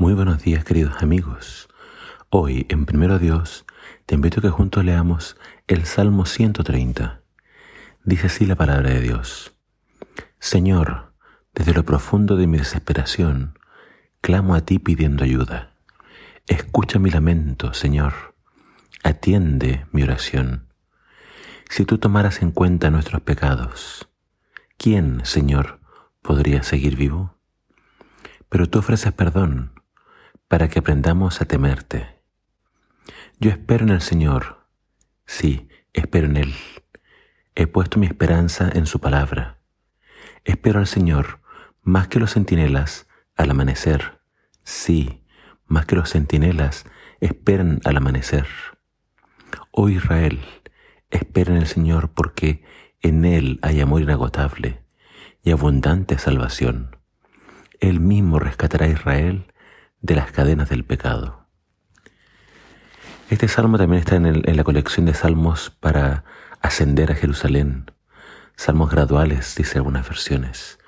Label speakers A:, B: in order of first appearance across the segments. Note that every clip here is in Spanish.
A: Muy buenos días queridos amigos. Hoy en Primero Dios te invito a que juntos leamos el Salmo 130. Dice así la palabra de Dios. Señor, desde lo profundo de mi desesperación, clamo a ti pidiendo ayuda. Escucha mi lamento, Señor. Atiende mi oración. Si tú tomaras en cuenta nuestros pecados, ¿quién, Señor, podría seguir vivo? Pero tú ofreces perdón para que aprendamos a temerte. Yo espero en el Señor, sí, espero en Él. He puesto mi esperanza en su palabra. Espero al Señor más que los centinelas al amanecer. Sí, más que los centinelas esperan al amanecer. Oh Israel, espera en el Señor porque en Él hay amor inagotable y abundante salvación. Él mismo rescatará a Israel de las cadenas del pecado. Este salmo también está en, la colección de salmos para ascender a Jerusalén. Salmos graduales, dice algunas versiones.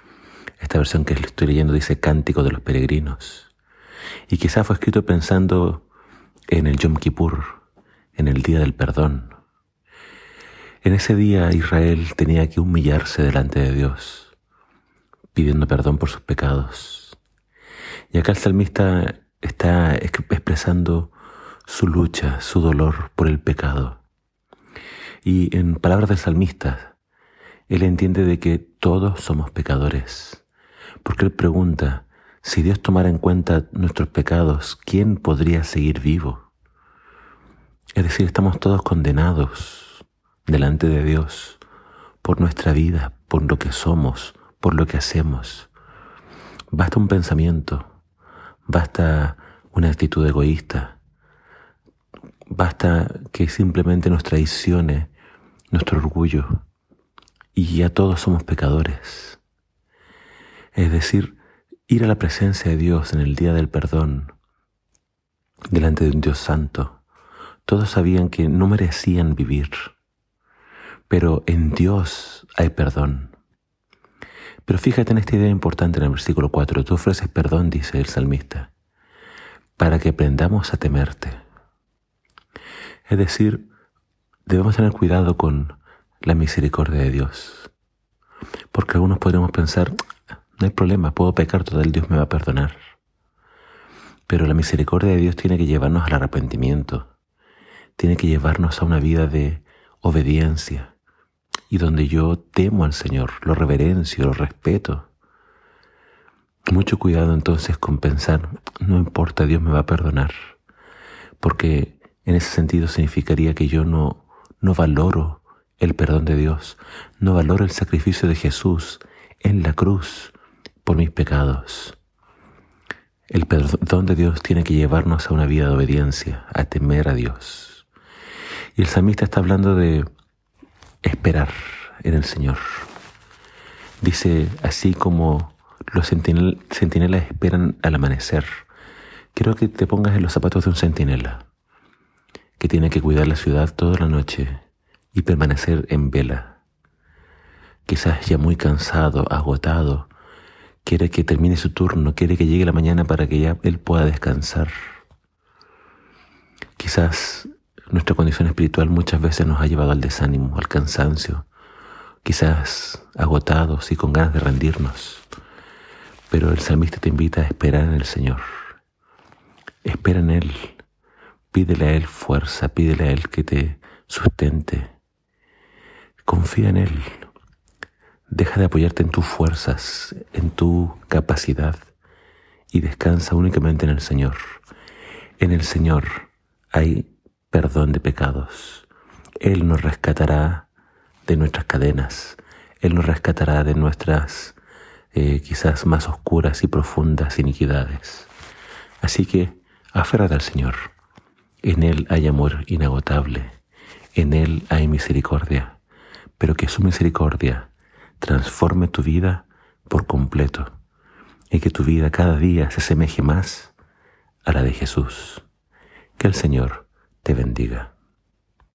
A: Esta versión que estoy leyendo dice Cántico de los Peregrinos. Y quizá fue escrito pensando en el Yom Kippur, en el Día del Perdón. En ese día Israel tenía que humillarse delante de Dios, pidiendo perdón por sus pecados y acá el salmista está expresando su lucha, su dolor por el pecado. Y en palabras del salmista, él entiende de que todos somos pecadores, porque él pregunta, si Dios tomara en cuenta nuestros pecados, ¿quién podría seguir vivo? Es decir, estamos todos condenados delante de Dios por nuestra vida, por lo que somos, por lo que hacemos. Basta un pensamiento, Basta una actitud egoísta. Basta que simplemente nos traicione nuestro orgullo. Y ya todos somos pecadores. Es decir, ir a la presencia de Dios en el día del perdón, delante de un Dios santo. Todos sabían que no merecían vivir, pero en Dios hay perdón. Pero fíjate en esta idea importante en el versículo 4. Tú ofreces perdón, dice el salmista, para que aprendamos a temerte. Es decir, debemos tener cuidado con la misericordia de Dios. Porque algunos podríamos pensar, no hay problema, puedo pecar, total Dios me va a perdonar. Pero la misericordia de Dios tiene que llevarnos al arrepentimiento, tiene que llevarnos a una vida de obediencia, y donde yo temo al Señor, lo reverencio, lo respeto. Mucho cuidado entonces con pensar, no importa, Dios me va a perdonar, porque en ese sentido significaría que yo no, no valoro el perdón de Dios, no valoro el sacrificio de Jesús en la cruz por mis pecados. El perdón de Dios tiene que llevarnos a una vida de obediencia, a temer a Dios. Y el salmista está hablando de esperar en el Señor. Dice, así como los centinelas esperan al amanecer, quiero que te pongas en los zapatos de un centinela, que tiene que cuidar la ciudad toda la noche y permanecer en vela. Quizás ya muy cansado, agotado, quiere que termine su turno, quiere que llegue la mañana para que ya él pueda descansar. Quizás nuestra condición espiritual muchas veces nos ha llevado al desánimo, al cansancio, quizás agotados y con ganas de rendirnos. Pero el salmista te invita a esperar en el Señor. Espera en Él. Pídele a Él fuerza, pídele a Él que te sustente. Confía en Él. Deja de apoyarte en tus fuerzas, en tu capacidad y descansa únicamente en el Señor. En el Señor hay perdón de pecados. Él nos rescatará de nuestras cadenas. Él nos rescatará de nuestras eh, quizás más oscuras y profundas iniquidades. Así que aférrate al Señor. En Él hay amor inagotable. En Él hay misericordia. Pero que su misericordia transforme tu vida por completo y que tu vida cada día se asemeje más a la de Jesús. Que el Señor te bendiga.